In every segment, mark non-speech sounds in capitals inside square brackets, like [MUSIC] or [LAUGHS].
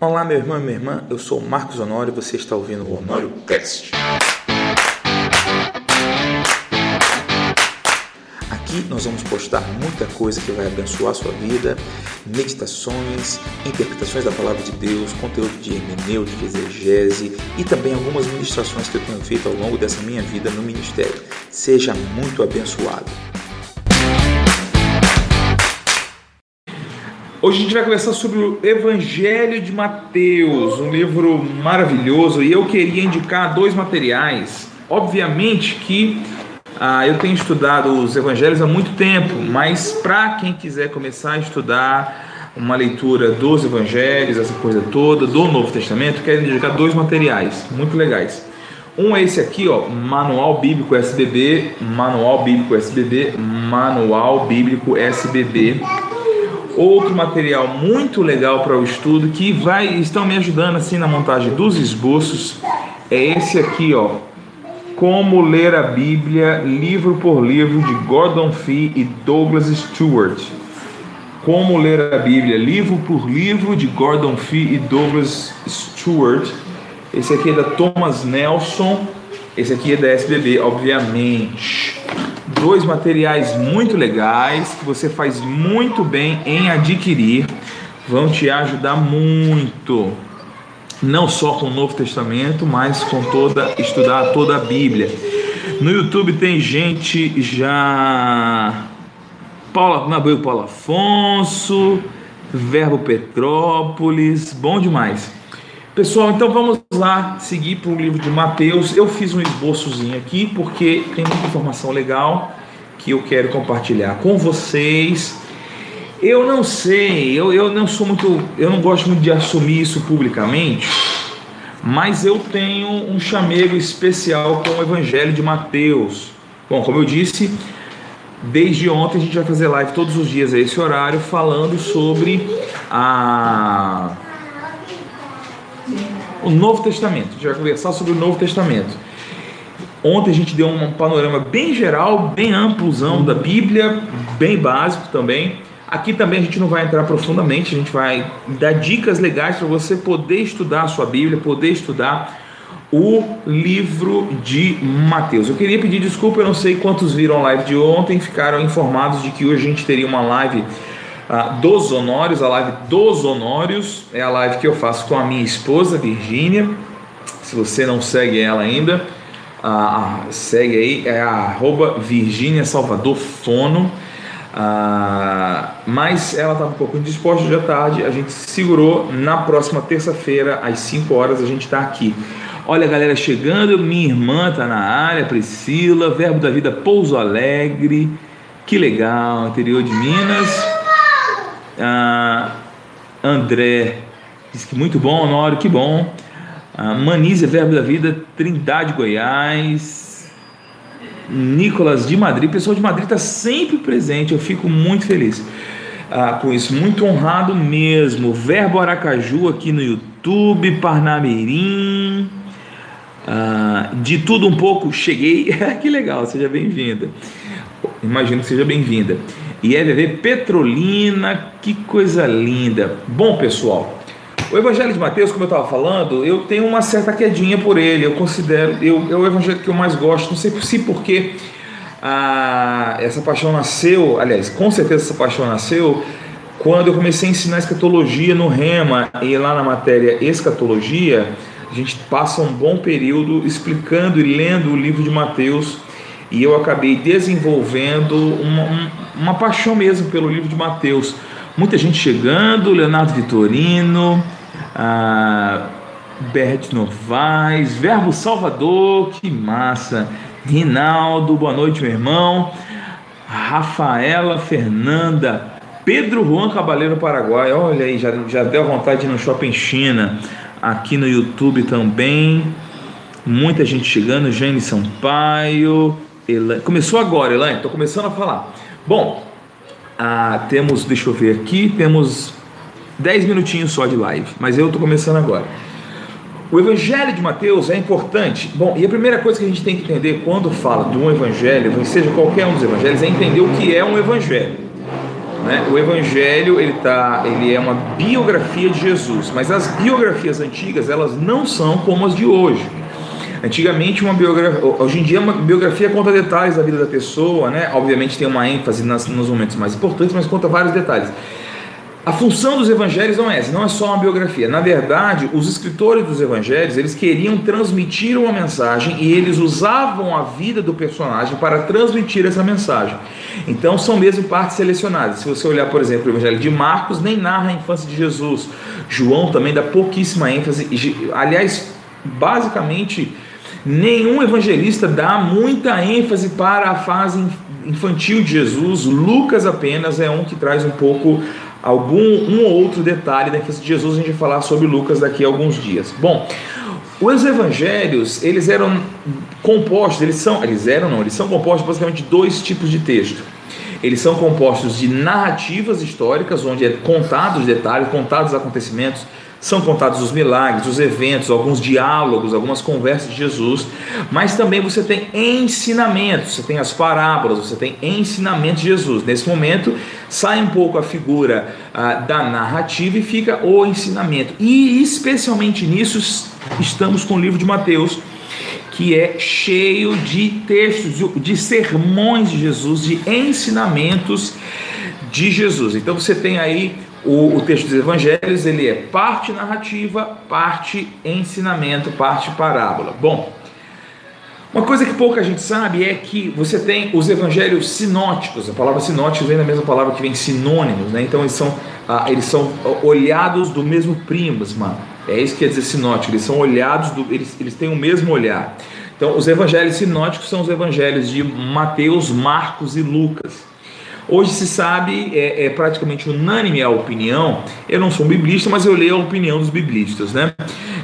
Olá, meu irmão e minha irmã, eu sou Marcos Honório e você está ouvindo o Honório Cast. Aqui nós vamos postar muita coisa que vai abençoar a sua vida, meditações, interpretações da palavra de Deus, conteúdo de hermenêutica, exegese e também algumas ministrações que eu tenho feito ao longo dessa minha vida no ministério. Seja muito abençoado. Hoje a gente vai conversar sobre o Evangelho de Mateus, um livro maravilhoso, e eu queria indicar dois materiais. Obviamente que ah, eu tenho estudado os Evangelhos há muito tempo, mas para quem quiser começar a estudar uma leitura dos Evangelhos, essa coisa toda, do Novo Testamento, quero indicar dois materiais muito legais. Um é esse aqui, ó, Manual Bíblico SBB, Manual Bíblico SBB, Manual Bíblico SBB outro material muito legal para o estudo que vai estão me ajudando assim na montagem dos esboços é esse aqui, ó. Como ler a Bíblia, livro por livro de Gordon Fee e Douglas Stewart. Como ler a Bíblia, livro por livro de Gordon Fee e Douglas Stewart. Esse aqui é da Thomas Nelson. Esse aqui é da SBB, obviamente dois materiais muito legais que você faz muito bem em adquirir, vão te ajudar muito. Não só com o Novo Testamento, mas com toda estudar toda a Bíblia. No YouTube tem gente já Paula Nabuel Paulo Afonso, Verbo Petrópolis, bom demais. Pessoal, então vamos lá seguir para o livro de Mateus. Eu fiz um esboçozinho aqui porque tem muita informação legal que eu quero compartilhar com vocês. Eu não sei, eu, eu não sou muito, eu não gosto muito de assumir isso publicamente, mas eu tenho um chamego especial com o Evangelho de Mateus. Bom, como eu disse, desde ontem a gente vai fazer live todos os dias a esse horário falando sobre a o Novo Testamento. A gente vai conversar sobre o Novo Testamento. Ontem a gente deu um panorama bem geral, bem amplozão da Bíblia, bem básico também. Aqui também a gente não vai entrar profundamente, a gente vai dar dicas legais para você poder estudar a sua Bíblia, poder estudar o livro de Mateus. Eu queria pedir desculpa, eu não sei quantos viram a live de ontem, ficaram informados de que hoje a gente teria uma live uh, dos honórios, a live dos honórios, é a live que eu faço com a minha esposa, Virgínia. Se você não segue ela ainda, uh, segue aí, é arroba Virgínia Salvador Fono. Uh, mas ela estava um pouco indisposta de tarde, a gente segurou. Na próxima terça-feira, às 5 horas, a gente está aqui. Olha a galera chegando, minha irmã está na área, Priscila, Verbo da Vida Pouso Alegre, que legal, interior de Minas. Ah, André diz que muito bom, Honório, que bom. Ah, Manísia, Verbo da Vida, Trindade, Goiás. Nicolas de Madrid, pessoal de Madrid está sempre presente, eu fico muito feliz ah, com isso, muito honrado mesmo. Verbo Aracaju aqui no YouTube, Parnamirim. Ah, de tudo um pouco, cheguei. [LAUGHS] que legal, seja bem-vinda. Imagino que seja bem-vinda e EVV Petrolina, que coisa linda. Bom, pessoal, o Evangelho de Mateus, como eu estava falando, eu tenho uma certa quedinha por ele. Eu considero, eu, é o Evangelho que eu mais gosto. Não sei se porque ah, essa paixão nasceu, aliás, com certeza essa paixão nasceu quando eu comecei a ensinar escatologia no Rema e lá na matéria escatologia, a gente passa um bom período explicando e lendo o livro de Mateus e eu acabei desenvolvendo uma, uma paixão mesmo pelo livro de Mateus. Muita gente chegando, Leonardo Vitorino, ah, Bert Novaes, Verbo Salvador, que massa, Rinaldo, boa noite meu irmão, Rafaela Fernanda, Pedro Juan Cabaleiro Paraguai, olha aí, já, já deu vontade de ir no Shopping China, aqui no YouTube também, muita gente chegando, Jane Sampaio, Elaine. Começou agora, Elaine, estou começando a falar. Bom, ah, temos, deixa eu ver aqui, temos 10 minutinhos só de live, mas eu estou começando agora. O evangelho de Mateus é importante. Bom, e a primeira coisa que a gente tem que entender quando fala de um evangelho, seja qualquer um dos evangelhos, é entender o que é um evangelho. Né? O Evangelho ele, tá, ele é uma biografia de Jesus, mas as biografias antigas elas não são como as de hoje. Antigamente, uma biografia, hoje em dia, uma biografia conta detalhes da vida da pessoa, né? Obviamente tem uma ênfase nas, nos momentos mais importantes, mas conta vários detalhes. A função dos evangelhos não é essa, não é só uma biografia. Na verdade, os escritores dos evangelhos, eles queriam transmitir uma mensagem e eles usavam a vida do personagem para transmitir essa mensagem. Então, são mesmo partes selecionadas. Se você olhar, por exemplo, o evangelho de Marcos, nem narra a infância de Jesus. João também dá pouquíssima ênfase. Aliás, basicamente, nenhum evangelista dá muita ênfase para a fase infantil de Jesus. Lucas apenas é um que traz um pouco algum um ou outro detalhe da infância de Jesus, a gente vai falar sobre Lucas daqui a alguns dias. Bom, os evangelhos, eles eram compostos, eles são, eles eram não, eles são compostos basicamente de dois tipos de texto. Eles são compostos de narrativas históricas, onde é contados detalhes, contados acontecimentos, são contados os milagres, os eventos, alguns diálogos, algumas conversas de Jesus, mas também você tem ensinamentos, você tem as parábolas, você tem ensinamentos de Jesus. Nesse momento, sai um pouco a figura ah, da narrativa e fica o ensinamento. E especialmente nisso estamos com o livro de Mateus, que é cheio de textos, de sermões de Jesus, de ensinamentos de Jesus. Então você tem aí o, o, texto dos evangelhos ele é parte narrativa, parte ensinamento, parte parábola. Bom, uma coisa que pouca gente sabe é que você tem os evangelhos sinóticos. A palavra sinóticos vem da mesma palavra que vem sinônimos, né? Então eles são, ah, eles são olhados do mesmo prisma. É isso que quer dizer sinótico. Eles são olhados, do, eles, eles têm o mesmo olhar. Então os evangelhos sinóticos são os evangelhos de Mateus, Marcos e Lucas. Hoje se sabe, é, é, praticamente unânime a opinião. Eu não sou um biblista, mas eu leio a opinião dos biblistas, né?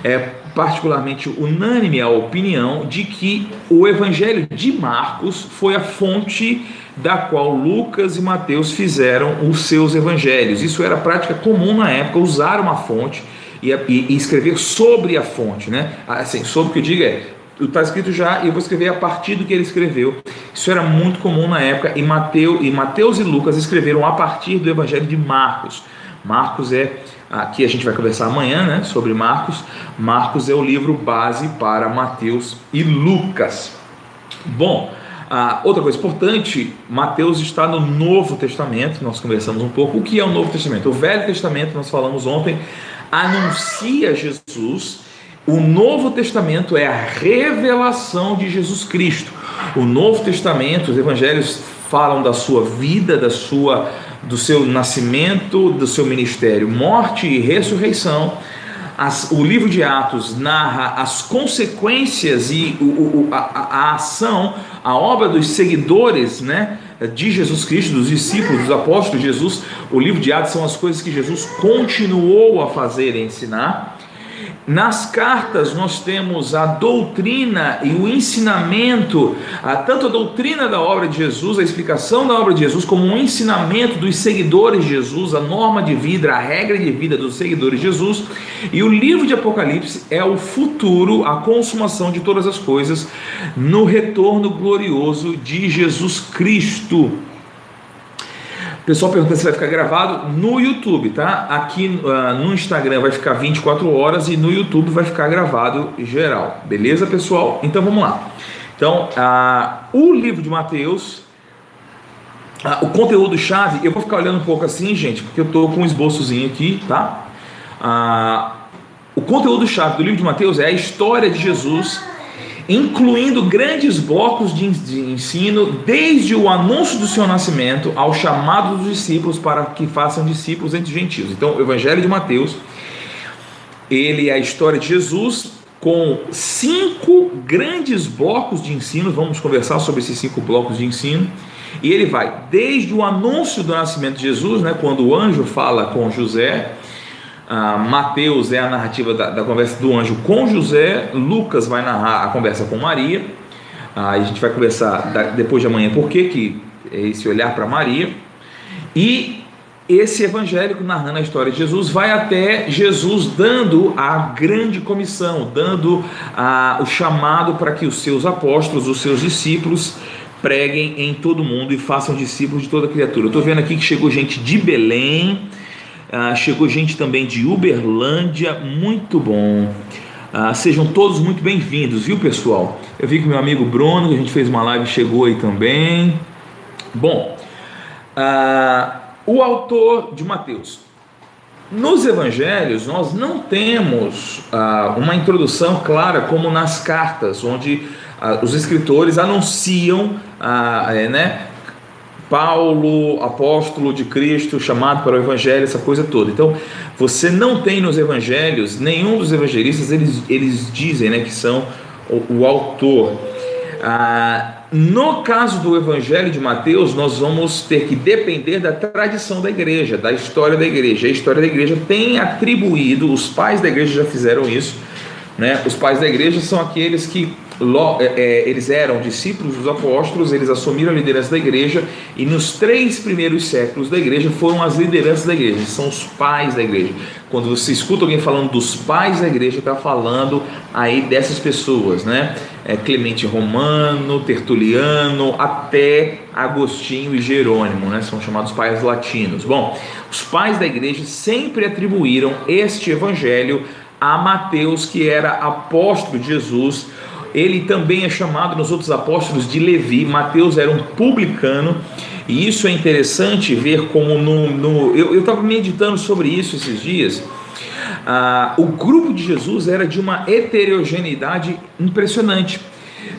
É particularmente unânime a opinião de que o Evangelho de Marcos foi a fonte da qual Lucas e Mateus fizeram os seus evangelhos. Isso era prática comum na época, usar uma fonte e, escrever sobre a fonte, né? Assim, sobre o que eu digo é está escrito já e eu vou escrever a partir do que ele escreveu. Isso era muito comum na época e Mateus e, Mateus e Lucas escreveram a partir do Evangelho de Marcos. Marcos é, aqui a gente vai conversar amanhã né, sobre Marcos. Marcos é o livro base para Mateus e Lucas. Bom, ah, outra coisa importante, Mateus está no Novo Testamento, nós conversamos um pouco. O que é o Novo Testamento? O Velho Testamento, nós falamos ontem, anuncia Jesus o Novo Testamento é a revelação de Jesus Cristo. O Novo Testamento, os evangelhos falam da sua vida, da sua do seu nascimento, do seu ministério, morte e ressurreição. As, o livro de Atos narra as consequências e o, o, a, a, ação, a obra dos seguidores né, de Jesus Cristo, dos discípulos, dos apóstolos de Jesus. O livro de Atos são as coisas que Jesus continuou a fazer e ensinar. Nas cartas nós temos a doutrina e o ensinamento, a, tanto a doutrina da obra de Jesus, a explicação da obra de Jesus, como um ensinamento dos seguidores de Jesus, a norma de vida, a regra de vida dos seguidores de Jesus. E o livro de Apocalipse é o futuro, a consumação de todas as coisas no retorno glorioso de Jesus Cristo. O pessoal pergunta se vai ficar gravado no YouTube, tá? Aqui uh, no Instagram vai ficar 24 horas e no YouTube vai ficar gravado geral, beleza, pessoal? Então vamos lá. Então, uh, o livro de Mateus, uh, o conteúdo chave, eu vou ficar olhando um pouco assim, gente, porque eu tô com um esboçozinho aqui, tá? o conteúdo chave do livro de Mateus é a história de Jesus incluindo grandes blocos de ensino, desde o anúncio do seu nascimento ao chamado dos discípulos para que façam discípulos entre os gentios. Então, o Evangelho de Mateus, ele é a história de Jesus com cinco grandes blocos de ensino. Vamos conversar sobre esses cinco blocos de ensino. E ele vai desde o anúncio do nascimento de Jesus, né, quando o anjo fala com José, ah, Mateus é a narrativa da, da, conversa do anjo com José, Lucas vai narrar a conversa com Maria. Ah, a gente vai conversar da, depois de amanhã por que, que é esse olhar para Maria. E esse evangélico narrando a história de Jesus vai até Jesus dando a grande comissão, dando a, o chamado para que os seus apóstolos, os seus discípulos, preguem em todo mundo e façam discípulos de toda criatura. Eu estou vendo aqui que chegou gente de Belém, ah, chegou gente também de Uberlândia, muito bom. Ah, sejam todos muito bem-vindos, viu pessoal? Eu vi que meu amigo Bruno, que a gente fez uma live, chegou aí também. Bom, ah, o autor de Mateus. Nos evangelhos, nós não temos ah, uma introdução clara como nas cartas, onde ah, os escritores anunciam ah, é, né, Paulo, apóstolo de Cristo, chamado para o evangelho, essa coisa toda. Então, você não tem nos evangelhos, nenhum dos evangelistas, eles, eles dizem né, que são o, o autor. Ah, no caso do Evangelho de Mateus, nós vamos ter que depender da tradição da igreja, da história da igreja. A história da igreja tem atribuído, os pais da igreja já fizeram isso, né? Os pais da igreja são aqueles que é, é, eles eram discípulos dos apóstolos, eles assumiram a liderança da igreja e nos três primeiros séculos da igreja foram as lideranças da igreja, são os pais da igreja. Quando você escuta alguém falando dos pais da igreja, está falando aí dessas pessoas, né? É Clemente Romano, Tertuliano, até Agostinho e Jerônimo, né? São chamados pais latinos. Bom, os pais da igreja sempre atribuíram este evangelho a Mateus, que era apóstolo de Jesus ele também é chamado nos outros apóstolos de Levi. Mateus era um publicano, e isso é interessante ver como no. no eu estava meditando sobre isso esses dias. Ah, o grupo de Jesus era de uma heterogeneidade impressionante.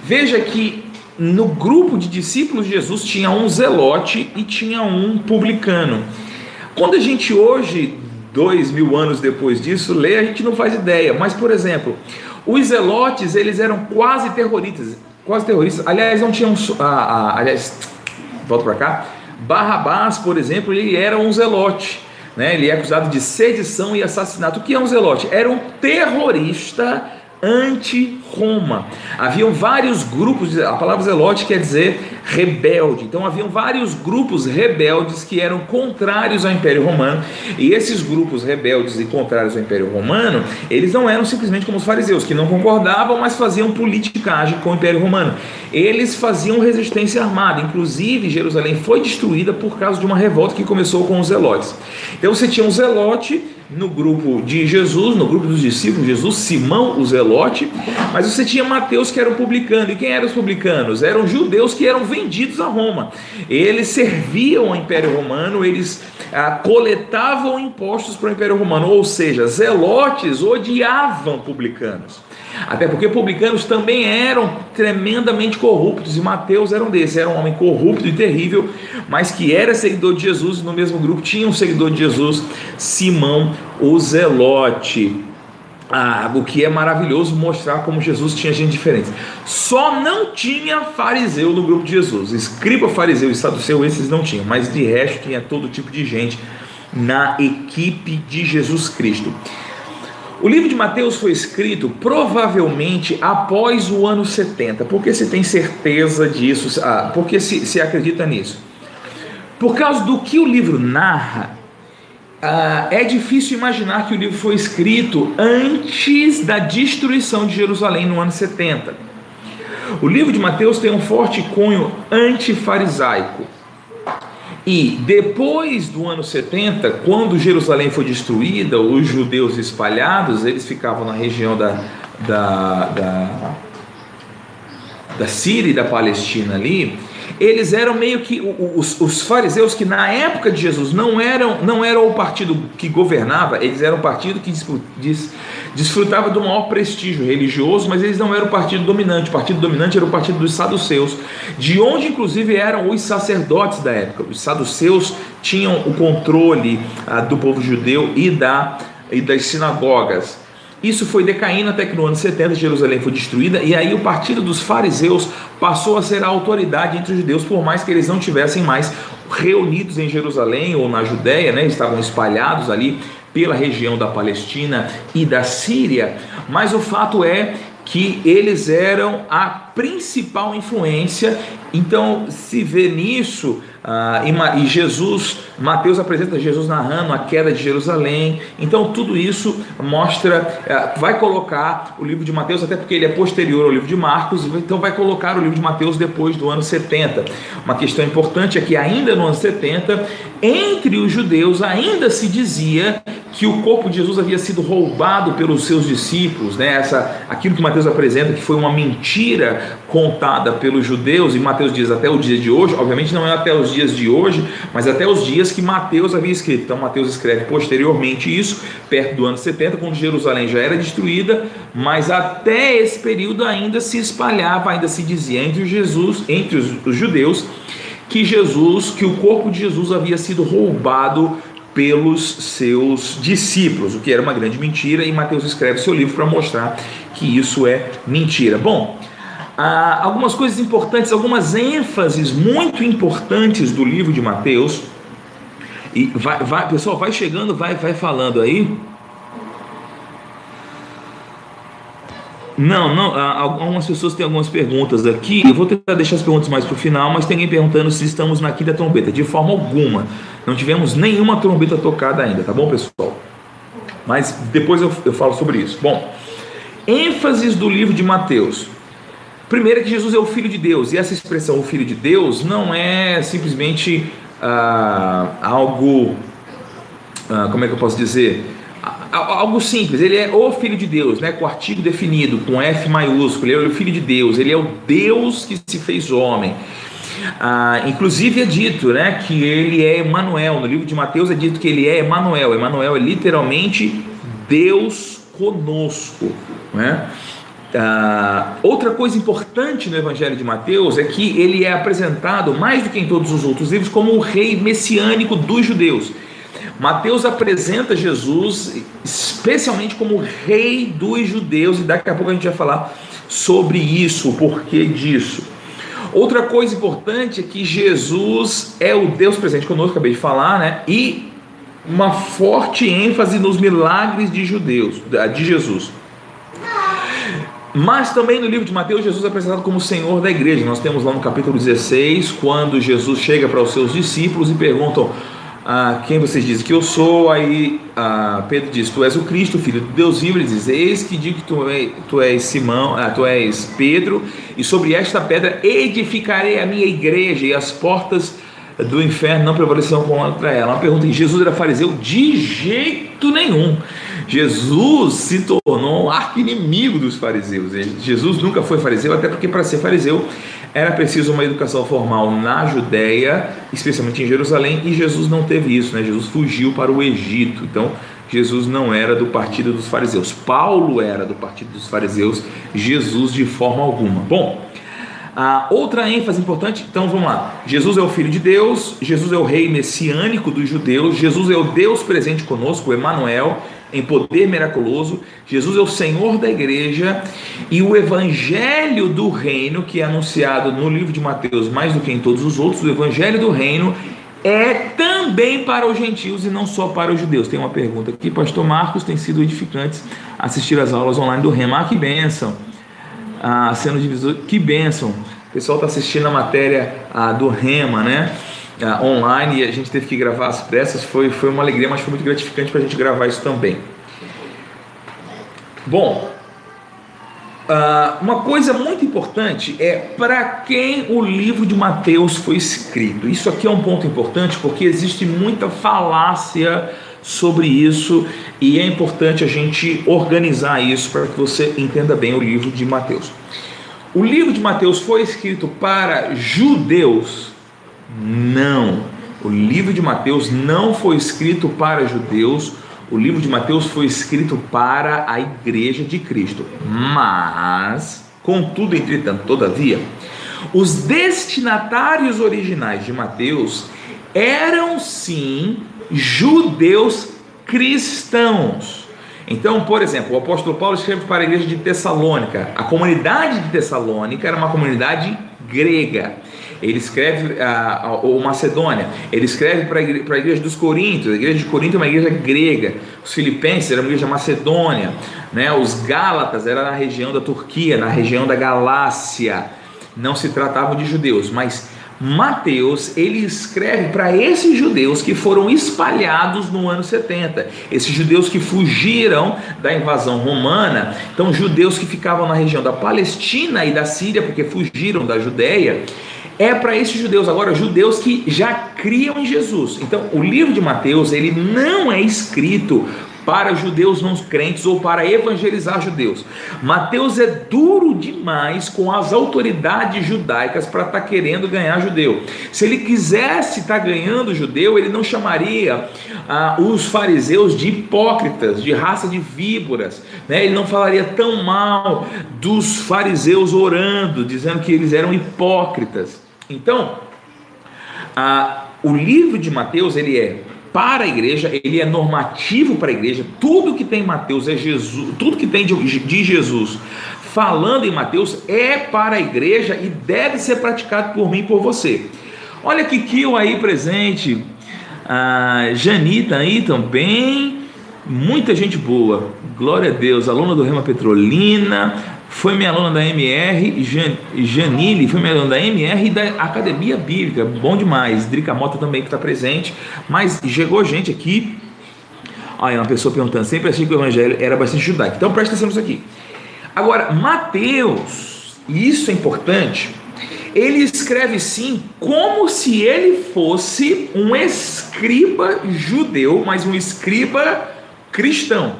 Veja que no grupo de discípulos de Jesus tinha um zelote e tinha um publicano. Quando a gente hoje, dois mil anos depois disso, lê, a gente não faz ideia. Mas, por exemplo, os zelotes, eles eram quase terroristas, quase terroristas. Aliás, não tinham, ah, ah, aliás, volta para cá. Barrabás, por exemplo, ele era um zelote, né? Ele é acusado de sedição e assassinato. O que é um zelote? Era um terrorista anti-Roma. Haviam vários grupos, a palavra zelote quer dizer rebelde. Então haviam vários grupos rebeldes que eram contrários ao Império Romano, e esses grupos rebeldes e contrários ao Império Romano, eles não eram simplesmente como os fariseus, que não concordavam, mas faziam politicagem com o Império Romano. Eles faziam resistência armada, inclusive Jerusalém foi destruída por causa de uma revolta que começou com os zelotes. Então você tinha um zelote no grupo de Jesus, no grupo dos discípulos Jesus, Simão, o Zelote, mas você tinha Mateus que era um publicano. E quem eram os publicanos? Eram judeus que eram vendidos a Roma. Eles serviam ao Império Romano, eles ah, coletavam impostos para o Império Romano, ou seja, zelotes odiavam publicanos. Até porque publicanos também eram tremendamente corruptos, e Mateus era um desses, era um homem corrupto e terrível, mas que era seguidor de Jesus, e no mesmo grupo tinha um seguidor de Jesus, Simão o Zelote. Ah, o que é maravilhoso mostrar como Jesus tinha gente diferente. Só não tinha fariseu no grupo de Jesus. Escriba, fariseu e saduceu, esses não tinham, mas de resto tinha todo tipo de gente na equipe de Jesus Cristo. O livro de Mateus foi escrito provavelmente após o ano 70. Por que se tem certeza disso? Ah, por que se, se acredita nisso? Por causa do que o livro narra, ah, é difícil imaginar que o livro foi escrito antes da destruição de Jerusalém no ano 70. O livro de Mateus tem um forte cunho antifarisaico. E depois do ano 70, quando Jerusalém foi destruída, os judeus espalhados, eles ficavam na região da, da, da, da Síria e da Palestina ali, eles eram meio que os, os, fariseus que na época de Jesus não eram não eram o partido que governava, eles eram o partido que desfrutava do maior prestígio religioso, mas eles não eram o partido dominante. O partido dominante era o partido dos saduceus, de onde inclusive eram os sacerdotes da época. Os saduceus tinham o controle ah, do povo judeu e da e das sinagogas. Isso foi decaindo até que no ano 70 Jerusalém foi destruída e aí o partido dos fariseus passou a ser a autoridade entre os judeus, por mais que eles não tivessem mais reunidos em Jerusalém ou na Judéia, né, estavam espalhados ali pela região da Palestina e da Síria, mas o fato é que eles eram a principal influência, então se vê nisso ah, e, Jesus, Mateus apresenta Jesus narrando a queda de Jerusalém. Então tudo isso mostra, ah, vai colocar o livro de Mateus, até porque ele é posterior ao livro de Marcos, então vai colocar o livro de Mateus depois do ano 70. Uma questão importante é que ainda no ano 70, entre os judeus ainda se dizia que o corpo de Jesus havia sido roubado pelos seus discípulos, né? Essa, aquilo que Mateus apresenta que foi uma mentira contada pelos judeus, e Mateus diz até o dia de hoje, obviamente não é até os dias de hoje, mas até os dias que Mateus havia escrito. Então Mateus escreve posteriormente isso, perto do ano 70, quando Jerusalém já era destruída, mas até esse período ainda se espalhava, ainda se dizia entre Jesus, entre os, os judeus, que Jesus, que o corpo de Jesus havia sido roubado pelos seus discípulos, o que era uma grande mentira, e Mateus escreve seu livro para mostrar que isso é mentira. Bom, ah, algumas coisas importantes, algumas ênfases muito importantes do livro de Mateus, e vai, vai pessoal, vai chegando, vai, vai falando aí. Não, não. Algumas pessoas têm algumas perguntas aqui. Eu vou tentar deixar as perguntas mais para o final, mas tem alguém perguntando se estamos na quinta trombeta. De forma alguma. Não tivemos nenhuma trombeta tocada ainda, tá bom, pessoal? Mas depois eu, eu falo sobre isso. Bom, ênfases do livro de Mateus. Primeiro que Jesus é o Filho de Deus, e essa expressão, o Filho de Deus, não é simplesmente ah, algo, ah, como é que eu posso dizer? Algo simples, ele é o Filho de Deus, né, com o artigo definido, com F maiúsculo, ele é o Filho de Deus, ele é o Deus que se fez homem. Ah, inclusive é dito né, que ele é Emanuel, no livro de Mateus é dito que ele é Emanuel, Emanuel é literalmente Deus conosco. Né? Ah, outra coisa importante no Evangelho de Mateus é que ele é apresentado, mais do que em todos os outros livros, como o rei messiânico dos judeus. Mateus apresenta Jesus especialmente como rei dos judeus, e daqui a pouco a gente vai falar sobre isso, o porquê disso. Outra coisa importante é que Jesus é o Deus presente conosco, acabei de falar, né? E uma forte ênfase nos milagres de judeus, de Jesus. Mas também no livro de Mateus, Jesus é apresentado como Senhor da igreja. Nós temos lá no capítulo 16, quando Jesus chega para os seus discípulos e perguntam: ah, quem vocês dizem que eu sou? Aí ah, Pedro diz: Tu és o Cristo, filho de Deus vivo. Ele diz: Eis que digo que tu, é, tu és Simão, ah, tu és Pedro, e sobre esta pedra edificarei a minha igreja, e as portas do inferno não prevalecerão contra ela. Uma pergunta: Jesus era fariseu? De jeito nenhum. Jesus se tornou um arco-inimigo dos fariseus. Jesus nunca foi fariseu, até porque para ser fariseu era preciso uma educação formal na Judéia, especialmente em Jerusalém, e Jesus não teve isso, né? Jesus fugiu para o Egito. Então, Jesus não era do partido dos fariseus. Paulo era do partido dos fariseus, Jesus de forma alguma. Bom, a outra ênfase importante, então vamos lá. Jesus é o Filho de Deus, Jesus é o Rei messiânico dos judeus, Jesus é o Deus presente conosco, o Emanuel, em poder miraculoso. Jesus é o Senhor da igreja e o evangelho do reino, que é anunciado no livro de Mateus mais do que em todos os outros, o evangelho do reino é também para os gentios e não só para os judeus. Tem uma pergunta aqui, pastor Marcos, tem sido edificante assistir as aulas online do Rema. Ah, que bênção! Ah, sendo divisor, que bênção! O pessoal está assistindo a matéria ah, do Rema, né? Uh, online e a gente teve que gravar as pressas. Foi, foi uma alegria, mas foi muito gratificante para a gente gravar isso também. Bom, uh, uma coisa muito importante é para quem o livro de Mateus foi escrito. Isso aqui é um ponto importante porque existe muita falácia sobre isso e é importante a gente organizar isso para que você entenda bem o livro de Mateus. O livro de Mateus foi escrito para judeus não. O livro de Mateus não foi escrito para judeus, o livro de Mateus foi escrito para a igreja de Cristo. Mas, contudo, entretanto, todavia, os destinatários originais de Mateus eram sim judeus cristãos. Então, por exemplo, o apóstolo Paulo escreve para a igreja de Tessalônica. A comunidade de Tessalônica era uma comunidade grega ele escreve a, o Macedônia, ele escreve para a igreja dos Coríntios, a igreja de Corinto é uma igreja grega, os Filipenses era uma igreja macedônia, né? os Gálatas era na região da Turquia, na região da Galácia, não se tratavam de judeus, mas Mateus, ele escreve para esses judeus que foram espalhados no ano 70, esses judeus que fugiram da invasão romana, então judeus que ficavam na região da Palestina e da Síria, porque fugiram da Judéia, é para esses judeus agora, judeus que já criam em Jesus. Então, o livro de Mateus, ele não é escrito para judeus não crentes ou para evangelizar judeus. Mateus é duro demais com as autoridades judaicas para estar tá querendo ganhar judeu. Se ele quisesse estar tá ganhando judeu, ele não chamaria ah, os fariseus de hipócritas, de raça de víboras. Né? Ele não falaria tão mal dos fariseus orando, dizendo que eles eram hipócritas. Então, ah, o livro de Mateus ele é para a igreja, ele é normativo para a igreja. Tudo que tem em Mateus é Jesus, tudo que tem de, de Jesus falando em Mateus é para a igreja e deve ser praticado por mim e por você. Olha que Kio aí presente, a Janita aí também, muita gente boa, glória a Deus, aluna do Rema Petrolina, foi minha aluna da MR, Janile foi minha aluna da MR e da Academia Bíblica, bom demais. Drica Mota também que está presente, mas chegou gente aqui. Olha, uma pessoa perguntando, sempre achei que o evangelho era bastante judaico. Então presta atenção nisso aqui. Agora, Mateus, isso é importante, ele escreve sim como se ele fosse um escriba judeu, mas um escriba cristão.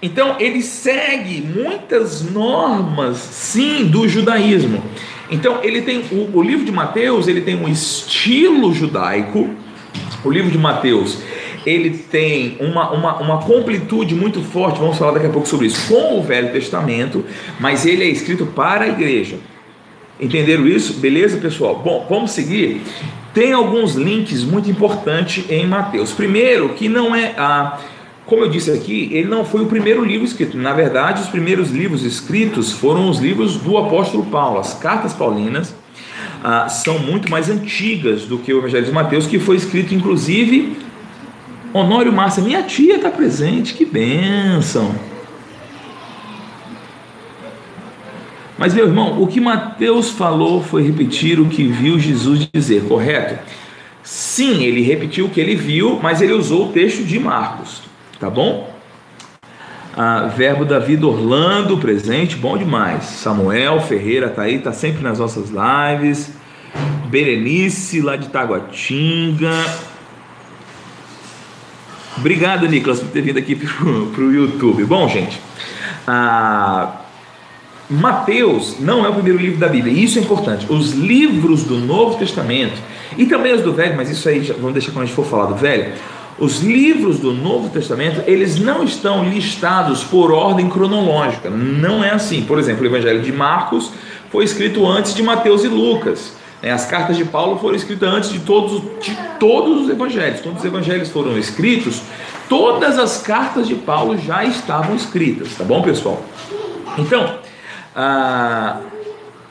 Então ele segue muitas normas, sim, do judaísmo. Então ele tem o, o, livro de Mateus, ele tem um estilo judaico. O livro de Mateus, ele tem uma, uma, uma completude muito forte, vamos falar daqui a pouco sobre isso, com o Velho Testamento, mas ele é escrito para a igreja. Entenderam isso? Beleza, pessoal? Bom, vamos seguir. Tem alguns links muito importantes em Mateus. Primeiro, que não é a como eu disse aqui, ele não foi o primeiro livro escrito. Na verdade, os primeiros livros escritos foram os livros do apóstolo Paulo. As cartas paulinas ah, são muito mais antigas do que o Evangelho de Mateus, que foi escrito, inclusive, Honório Márcia, minha tia está presente, que bênção. Mas, meu irmão, o que Mateus falou foi repetir o que viu Jesus dizer, correto? Sim, ele repetiu o que ele viu, mas ele usou o texto de Marcos tá bom? Ah, verbo da vida Orlando presente, bom demais. Samuel Ferreira tá aí, tá sempre nas nossas lives. Berenice lá de Taguatinga. Obrigado, Nicolas, por ter vindo aqui pro, pro YouTube. Bom, gente, ah, Mateus não é o primeiro livro da Bíblia, isso é importante. Os livros do Novo Testamento e também os do Velho, mas isso aí vamos deixar quando a gente for falar do Velho os livros do Novo Testamento, eles não estão listados por ordem cronológica. Não é assim. Por exemplo, o Evangelho de Marcos foi escrito antes de Mateus e Lucas. Né? As cartas de Paulo foram escritas antes de todos, de todos os evangelhos. Quando os evangelhos foram escritos, todas as cartas de Paulo já estavam escritas, tá bom, pessoal? Então, ah,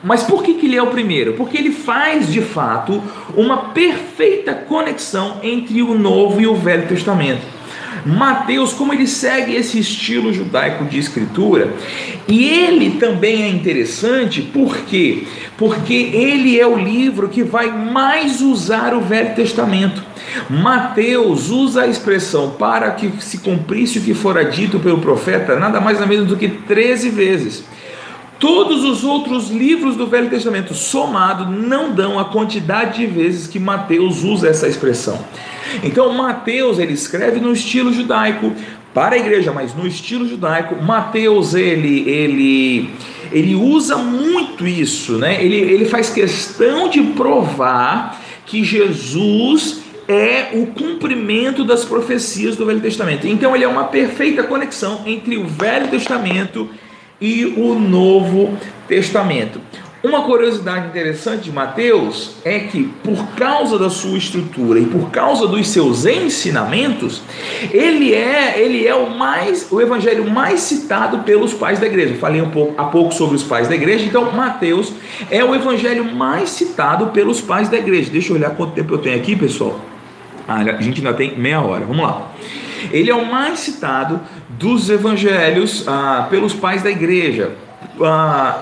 mas por que, que ele é o primeiro? Porque ele faz de fato uma perfeita conexão entre o Novo e o Velho Testamento. Mateus, como ele segue esse estilo judaico de escritura, e ele também é interessante, por quê? Porque ele é o livro que vai mais usar o Velho Testamento. Mateus usa a expressão para que se cumprisse o que fora dito pelo profeta, nada mais nada menos do que 13 vezes. Todos os outros livros do Velho Testamento somado não dão a quantidade de vezes que Mateus usa essa expressão. Então Mateus ele escreve no estilo judaico para a igreja, mas no estilo judaico, Mateus ele ele ele usa muito isso, né? Ele, ele faz questão de provar que Jesus é o cumprimento das profecias do Velho Testamento. Então ele é uma perfeita conexão entre o Velho Testamento e o Novo Testamento. Uma curiosidade interessante de Mateus é que, por causa da sua estrutura e por causa dos seus ensinamentos, ele é, ele é o mais o evangelho mais citado pelos pais da igreja. falei um pouco, há pouco sobre os pais da igreja, então Mateus é o evangelho mais citado pelos pais da igreja. Deixa eu olhar quanto tempo eu tenho aqui, pessoal. Ah, a gente ainda tem meia hora. Vamos lá. Ele é o mais citado dos evangelhos ah, pelos pais da igreja. Ah,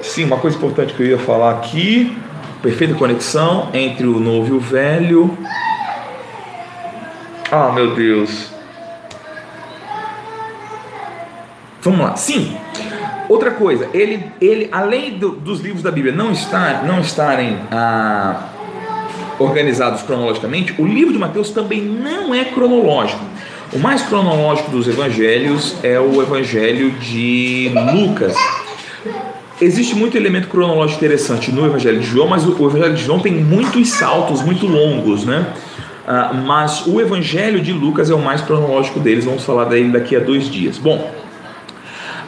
sim, uma coisa importante que eu ia falar aqui. Perfeita conexão entre o novo e o velho. Ah, meu Deus. Vamos lá. Sim. Outra coisa, ele, ele além do, dos livros da Bíblia não, estar, não estarem ah, organizados cronologicamente, o livro de Mateus também não é cronológico. O mais cronológico dos evangelhos é o evangelho de Lucas. Existe muito elemento cronológico interessante no evangelho de João, mas o evangelho de João tem muitos saltos muito longos, né? Ah, mas o evangelho de Lucas é o mais cronológico deles, vamos falar dele daqui a dois dias. Bom,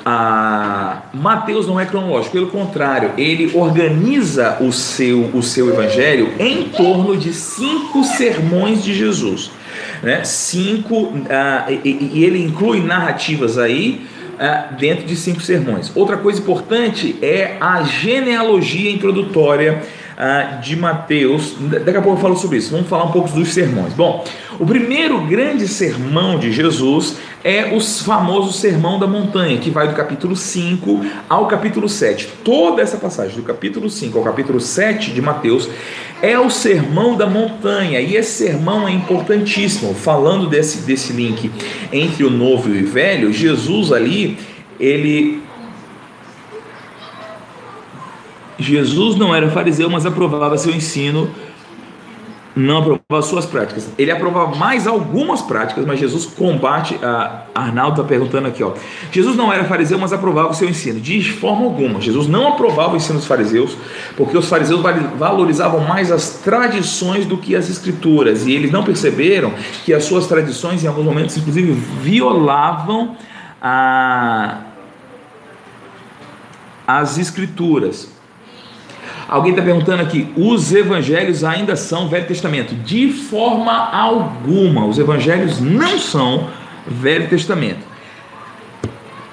ah, Mateus não é cronológico, pelo contrário, ele organiza o seu, o seu evangelho em torno de cinco sermões de Jesus né? Cinco, uh, e, e, ele inclui narrativas aí uh, dentro de cinco sermões. Outra coisa importante é a genealogia introdutória de Mateus. Daqui a pouco eu falo sobre isso. Vamos falar um pouco dos sermões. Bom, o primeiro grande sermão de Jesus é o famoso Sermão da Montanha, que vai do capítulo 5 ao capítulo 7. Toda essa passagem, do capítulo 5 ao capítulo 7 de Mateus, é o Sermão da Montanha. E esse sermão é importantíssimo. Falando desse, desse link entre o novo e o velho, Jesus ali, ele Jesus não era fariseu, mas aprovava seu ensino não aprovava suas práticas. Ele aprovava mais algumas práticas, mas Jesus combate. A Arnaldo está perguntando aqui, ó. Jesus não era fariseu, mas aprovava o seu ensino. De forma alguma. Jesus não aprovava o ensino dos fariseus, porque os fariseus valorizavam mais as tradições do que as escrituras. E eles não perceberam que as suas tradições, em alguns momentos, inclusive, violavam a, as escrituras. Alguém está perguntando aqui: os evangelhos ainda são Velho Testamento? De forma alguma, os evangelhos não são Velho Testamento.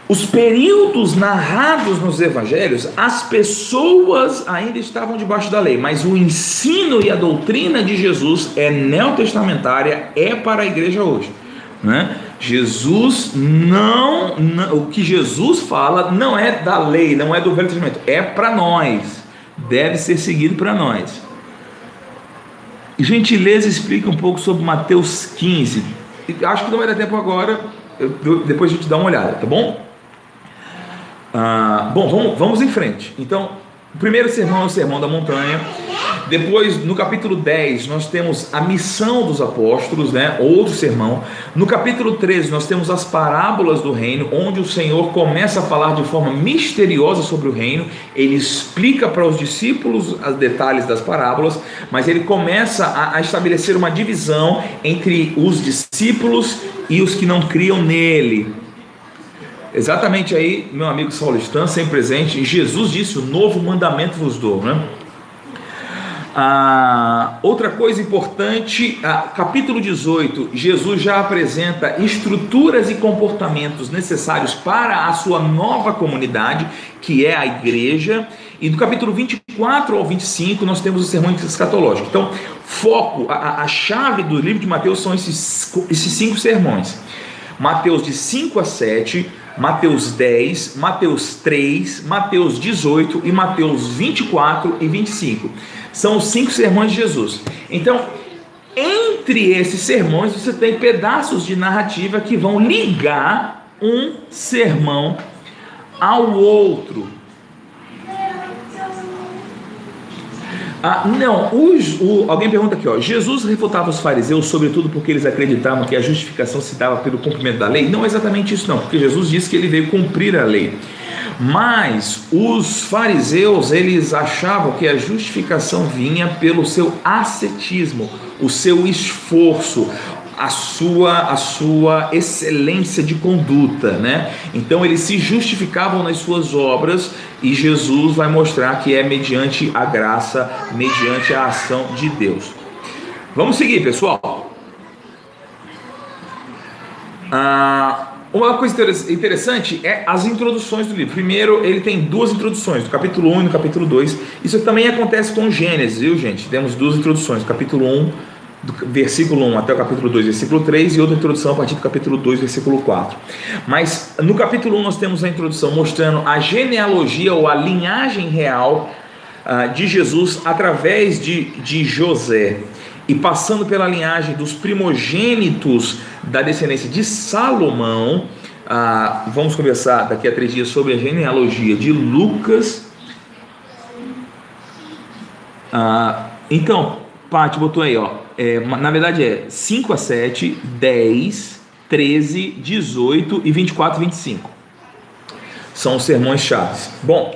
Os períodos narrados nos evangelhos, as pessoas ainda estavam debaixo da lei, mas o ensino e a doutrina de Jesus é neotestamentária, é para a igreja hoje. Né? Jesus não, não, o que Jesus fala não é da lei, não é do Velho Testamento, é para nós deve ser seguido para nós. Gentileza explica um pouco sobre Mateus 15. Acho que não vai dar tempo agora, depois a gente dá uma olhada, tá bom? Ah, bom, vamos, vamos em frente. Então, o primeiro sermão é o sermão da montanha. Depois, no capítulo 10, nós temos a missão dos apóstolos, né? Outro sermão. No capítulo 13, nós temos as parábolas do reino, onde o Senhor começa a falar de forma misteriosa sobre o reino. Ele explica para os discípulos os detalhes das parábolas, mas ele começa a, a estabelecer uma divisão entre os discípulos e os que não criam nele. Exatamente aí, meu amigo Saulistão, sempre presente, Jesus disse: O novo mandamento vos dou, né? Ah, outra coisa importante, ah, capítulo 18, Jesus já apresenta estruturas e comportamentos necessários para a sua nova comunidade, que é a igreja. E do capítulo 24 ao 25 nós temos o sermão escatológico. Então, foco, a, a chave do livro de Mateus são esses, esses cinco sermões. Mateus de 5 a 7, Mateus 10, Mateus 3, Mateus 18 e Mateus 24 e 25. São os cinco sermões de Jesus. Então, entre esses sermões, você tem pedaços de narrativa que vão ligar um sermão ao outro. Ah, não, o, alguém pergunta aqui, ó, Jesus refutava os fariseus, sobretudo porque eles acreditavam que a justificação se dava pelo cumprimento da lei? Não é exatamente isso, não, porque Jesus disse que ele veio cumprir a lei. Mas os fariseus, eles achavam que a justificação vinha pelo seu ascetismo, o seu esforço, a sua, a sua excelência de conduta, né? Então eles se justificavam nas suas obras e Jesus vai mostrar que é mediante a graça, mediante a ação de Deus. Vamos seguir, pessoal. Ah, uma coisa interessante é as introduções do livro. Primeiro, ele tem duas introduções, do capítulo 1 e do capítulo 2. Isso também acontece com Gênesis, viu, gente? Temos duas introduções, do capítulo 1 do versículo 1 até o capítulo 2, versículo 3, e outra introdução a partir do capítulo 2, versículo 4. Mas no capítulo 1 nós temos a introdução mostrando a genealogia ou a linhagem real ah, de Jesus através de, de José e passando pela linhagem dos primogênitos da descendência de Salomão, ah, vamos conversar daqui a três dias sobre a genealogia de Lucas. Ah, então, Paty botou aí, ó, é, na verdade é 5 a 7, 10, 13, 18 e 24 e 25. São os sermões chaves. Bom,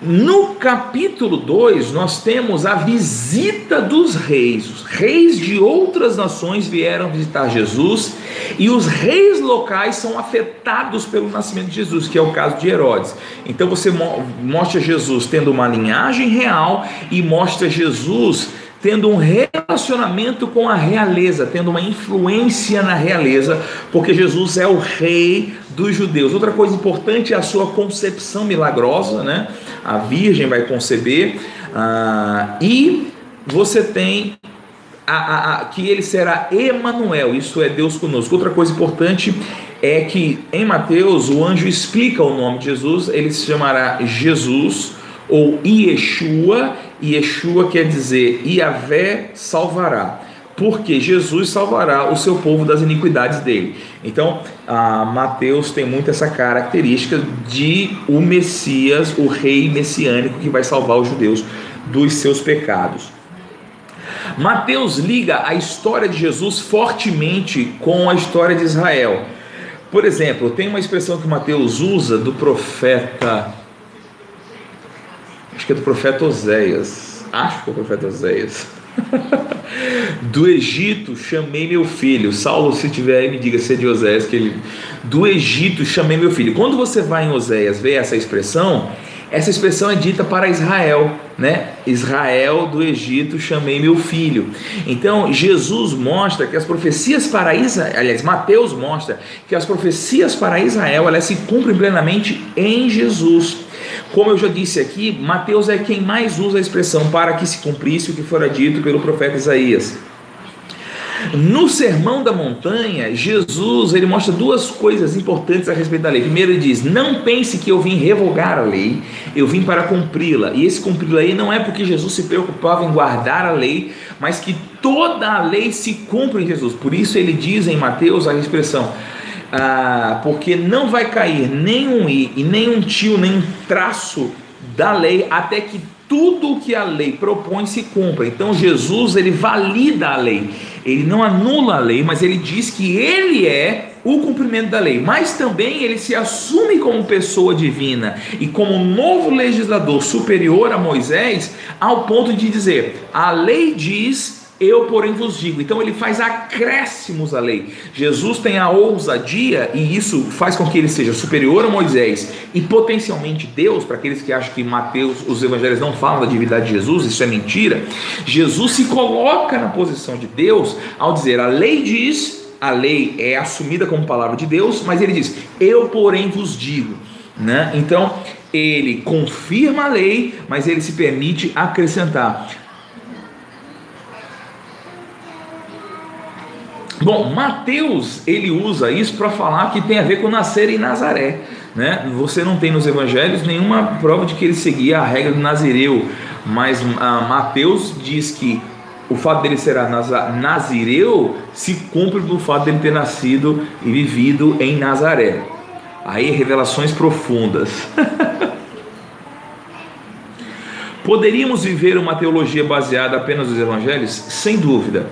no capítulo 2, nós temos a visita dos reis. Os reis de outras nações vieram visitar Jesus e os reis locais são afetados pelo nascimento de Jesus, que é o caso de Herodes. Então você mostra Jesus tendo uma linhagem real e mostra Jesus tendo um relacionamento com a realeza, tendo uma influência na realeza, porque Jesus é o rei dos judeus. Outra coisa importante é a sua concepção milagrosa, né? A virgem vai conceber ah, e você tem a, a, a, que ele será Emanuel, isso é Deus conosco. Outra coisa importante é que em Mateus o anjo explica o nome de Jesus, ele se chamará Jesus ou Yeshua, Yeshua quer dizer Iavé salvará, porque Jesus salvará o seu povo das iniquidades dele. Então, Mateus tem muito essa característica de o Messias, o rei messiânico que vai salvar os judeus dos seus pecados. Mateus liga a história de Jesus fortemente com a história de Israel. Por exemplo, tem uma expressão que Mateus usa do profeta acho que é do profeta Oséias. Acho que é o profeta Oséias. [LAUGHS] do Egito chamei meu filho. Saulo, se tiver aí, me diga se é de Oséias que ele. Do Egito chamei meu filho. Quando você vai em Oséias ver essa expressão, essa expressão é dita para Israel, né? Israel do Egito chamei meu filho. Então, Jesus mostra que as profecias para Israel, aliás, Mateus mostra que as profecias para Israel, elas se cumprem plenamente em Jesus. Como eu já disse aqui, Mateus é quem mais usa a expressão para que se cumprisse o que fora dito pelo profeta Isaías. No Sermão da Montanha, Jesus ele mostra duas coisas importantes a respeito da lei. Primeiro, ele diz: Não pense que eu vim revogar a lei, eu vim para cumpri-la. E esse cumprir a lei não é porque Jesus se preocupava em guardar a lei, mas que toda a lei se cumpre em Jesus. Por isso, ele diz em Mateus a expressão: ah, porque não vai cair nenhum i e nenhum tio, nem um traço da lei até que tudo o que a lei propõe se cumpra. Então Jesus ele valida a lei, ele não anula a lei, mas ele diz que ele é o cumprimento da lei, mas também ele se assume como pessoa divina e como novo legislador superior a Moisés, ao ponto de dizer: a lei diz eu, porém, vos digo. Então, ele faz acréscimos à lei. Jesus tem a ousadia, e isso faz com que ele seja superior a Moisés e potencialmente Deus, para aqueles que acham que Mateus, os evangelhos não falam da divindade de Jesus, isso é mentira. Jesus se coloca na posição de Deus ao dizer: a lei diz, a lei é assumida como palavra de Deus, mas ele diz: eu, porém, vos digo. Né? Então, ele confirma a lei, mas ele se permite acrescentar. Bom, Mateus ele usa isso para falar que tem a ver com nascer em Nazaré. Né? Você não tem nos evangelhos nenhuma prova de que ele seguia a regra do Nazireu, mas ah, Mateus diz que o fato dele ser nazireu se cumpre do fato dele ter nascido e vivido em Nazaré. Aí revelações profundas. [LAUGHS] Poderíamos viver uma teologia baseada apenas nos evangelhos? Sem dúvida.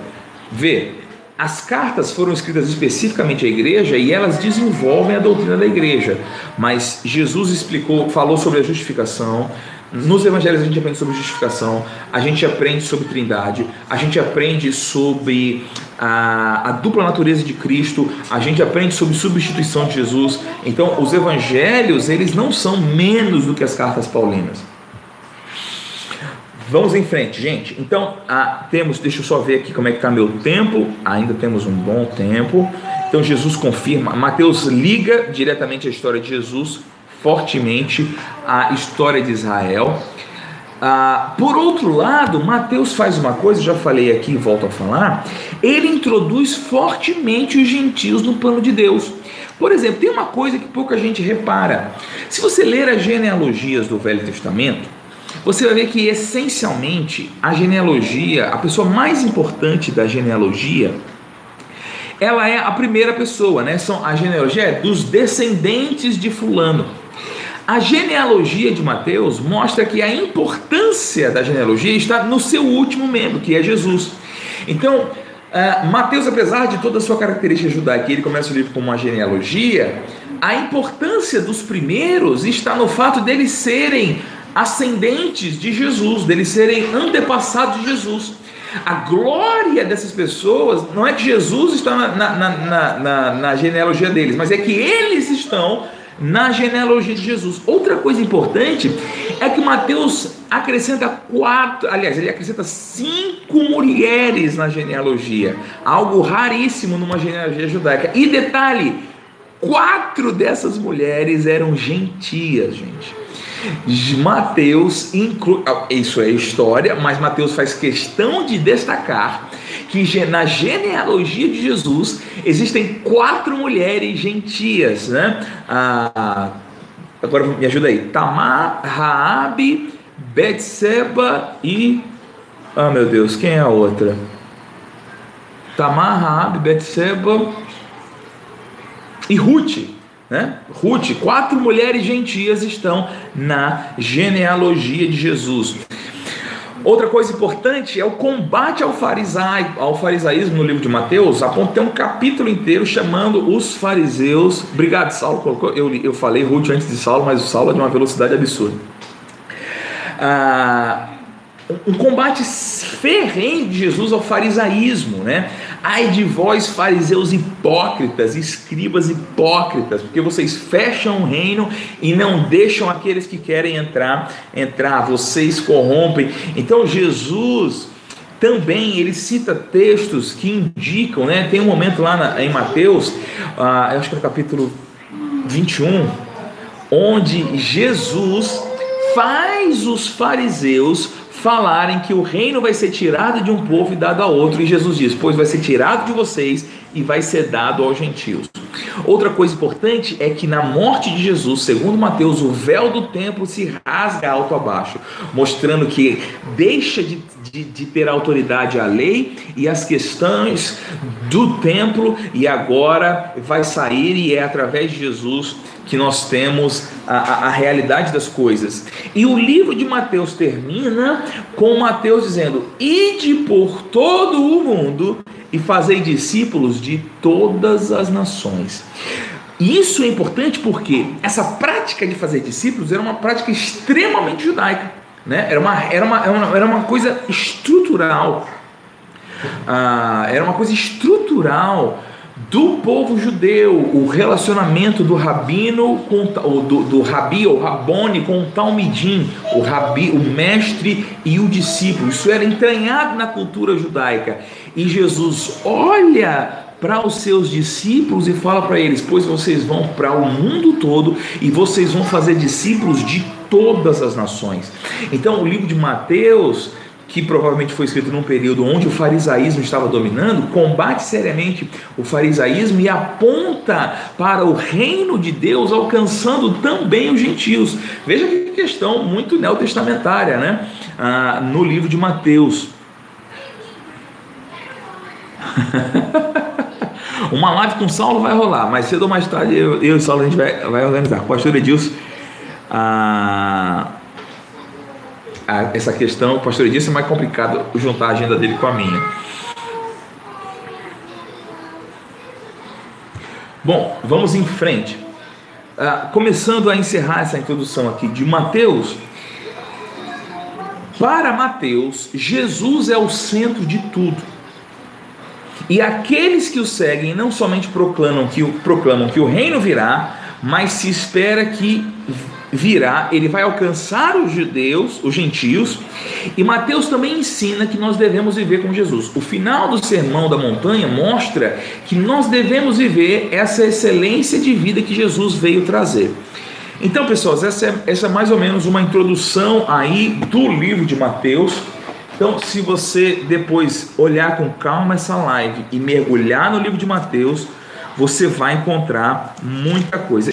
Vê, as cartas foram escritas especificamente à igreja e elas desenvolvem a doutrina da igreja. Mas Jesus explicou, falou sobre a justificação. Nos evangelhos a gente aprende sobre justificação, a gente aprende sobre trindade, a gente aprende sobre a, a dupla natureza de Cristo, a gente aprende sobre substituição de Jesus. Então, os evangelhos, eles não são menos do que as cartas paulinas. Vamos em frente, gente. Então, ah, temos, deixa eu só ver aqui como é que está meu tempo. Ainda temos um bom tempo. Então, Jesus confirma. Mateus liga diretamente a história de Jesus, fortemente a história de Israel. Ah, por outro lado, Mateus faz uma coisa, já falei aqui e volto a falar. Ele introduz fortemente os gentios no plano de Deus. Por exemplo, tem uma coisa que pouca gente repara. Se você ler as genealogias do Velho Testamento, você vai ver que essencialmente a genealogia, a pessoa mais importante da genealogia, ela é a primeira pessoa, né? São a genealogia é dos descendentes de fulano. A genealogia de Mateus mostra que a importância da genealogia está no seu último membro, que é Jesus. Então, uh, Mateus, apesar de toda a sua característica judaica, ele começa o livro com uma genealogia, a importância dos primeiros está no fato deles serem ascendentes de Jesus, deles serem antepassados de Jesus. A glória dessas pessoas não é que Jesus está na, na, na, na, genealogia deles, mas é que eles estão na genealogia de Jesus. Outra coisa importante é que Mateus acrescenta quatro, aliás, ele acrescenta cinco mulheres na genealogia, algo raríssimo numa genealogia judaica. E detalhe, quatro dessas mulheres eram gentias, gente. Mateus inclui, ah, isso é história, mas Mateus faz questão de destacar que na genealogia de Jesus existem quatro mulheres gentias, né? Ah, agora me ajuda aí: Tamar, Raabe, Betseba e ah meu Deus, quem é a outra? Tamar, Raabe, Betseba e Ruth. Né? Ruth, quatro mulheres gentias estão na genealogia de Jesus. Outra coisa importante é o combate ao, farisai, ao farisaísmo no livro de Mateus. Apontei um capítulo inteiro chamando os fariseus. Obrigado, Saulo. Colocou, eu, eu falei Ruth antes de Saulo, mas o Saulo é de uma velocidade absurda. Ah, um combate ferrenho de Jesus ao farisaísmo, né? Ai de vós, fariseus hipócritas, escribas hipócritas, porque vocês fecham o reino e não deixam aqueles que querem entrar entrar, vocês corrompem. Então Jesus também ele cita textos que indicam, né? Tem um momento lá na, em Mateus, ah, eu acho que é no capítulo 21, onde Jesus faz os fariseus falarem que o reino vai ser tirado de um povo e dado a outro, e Jesus diz: Pois vai ser tirado de vocês e vai ser dado aos gentios. Outra coisa importante é que na morte de Jesus, segundo Mateus, o véu do templo se rasga alto abaixo, mostrando que deixa de, de, de ter autoridade a lei e as questões do templo, e agora vai sair, e é através de Jesus que nós temos a, a, a, realidade das coisas. E o livro de Mateus termina com Mateus dizendo: Ide por todo o mundo e fazei discípulos de todas as nações. Isso é importante porque essa prática de fazer discípulos era uma prática extremamente judaica. Né? Era, uma, era, uma, era, uma, era uma coisa estrutural. Ah, era uma coisa estrutural do povo judeu, o relacionamento do rabino com do, do rabi ou rabone com o talmidim, o rabi, o mestre e o discípulo. Isso era entranhado na cultura judaica. E Jesus olha para os seus discípulos e fala para eles: Pois vocês vão para o mundo todo e vocês vão fazer discípulos de todas as nações. Então, o livro de Mateus que provavelmente foi escrito num período onde o farisaísmo estava dominando, combate seriamente o farisaísmo e aponta para o reino de Deus, alcançando também os gentios. Veja que questão muito neotestamentária, né? Ah, no livro de Mateus. [LAUGHS] Uma live com Saulo vai rolar, mas cedo ou mais tarde eu, eu e Saulo a gente vai, vai organizar. Pastor Edilson. Ah, a, essa questão, o pastor disse, é mais complicado juntar a agenda dele com a minha. Bom, vamos em frente. Ah, começando a encerrar essa introdução aqui de Mateus. Para Mateus, Jesus é o centro de tudo. E aqueles que o seguem não somente proclamam que, proclamam que o reino virá, mas se espera que virá, ele vai alcançar os judeus, os gentios, e Mateus também ensina que nós devemos viver com Jesus. O final do Sermão da Montanha mostra que nós devemos viver essa excelência de vida que Jesus veio trazer. Então, pessoal, essa é, essa é mais ou menos uma introdução aí do livro de Mateus. Então, se você depois olhar com calma essa live e mergulhar no livro de Mateus, você vai encontrar muita coisa.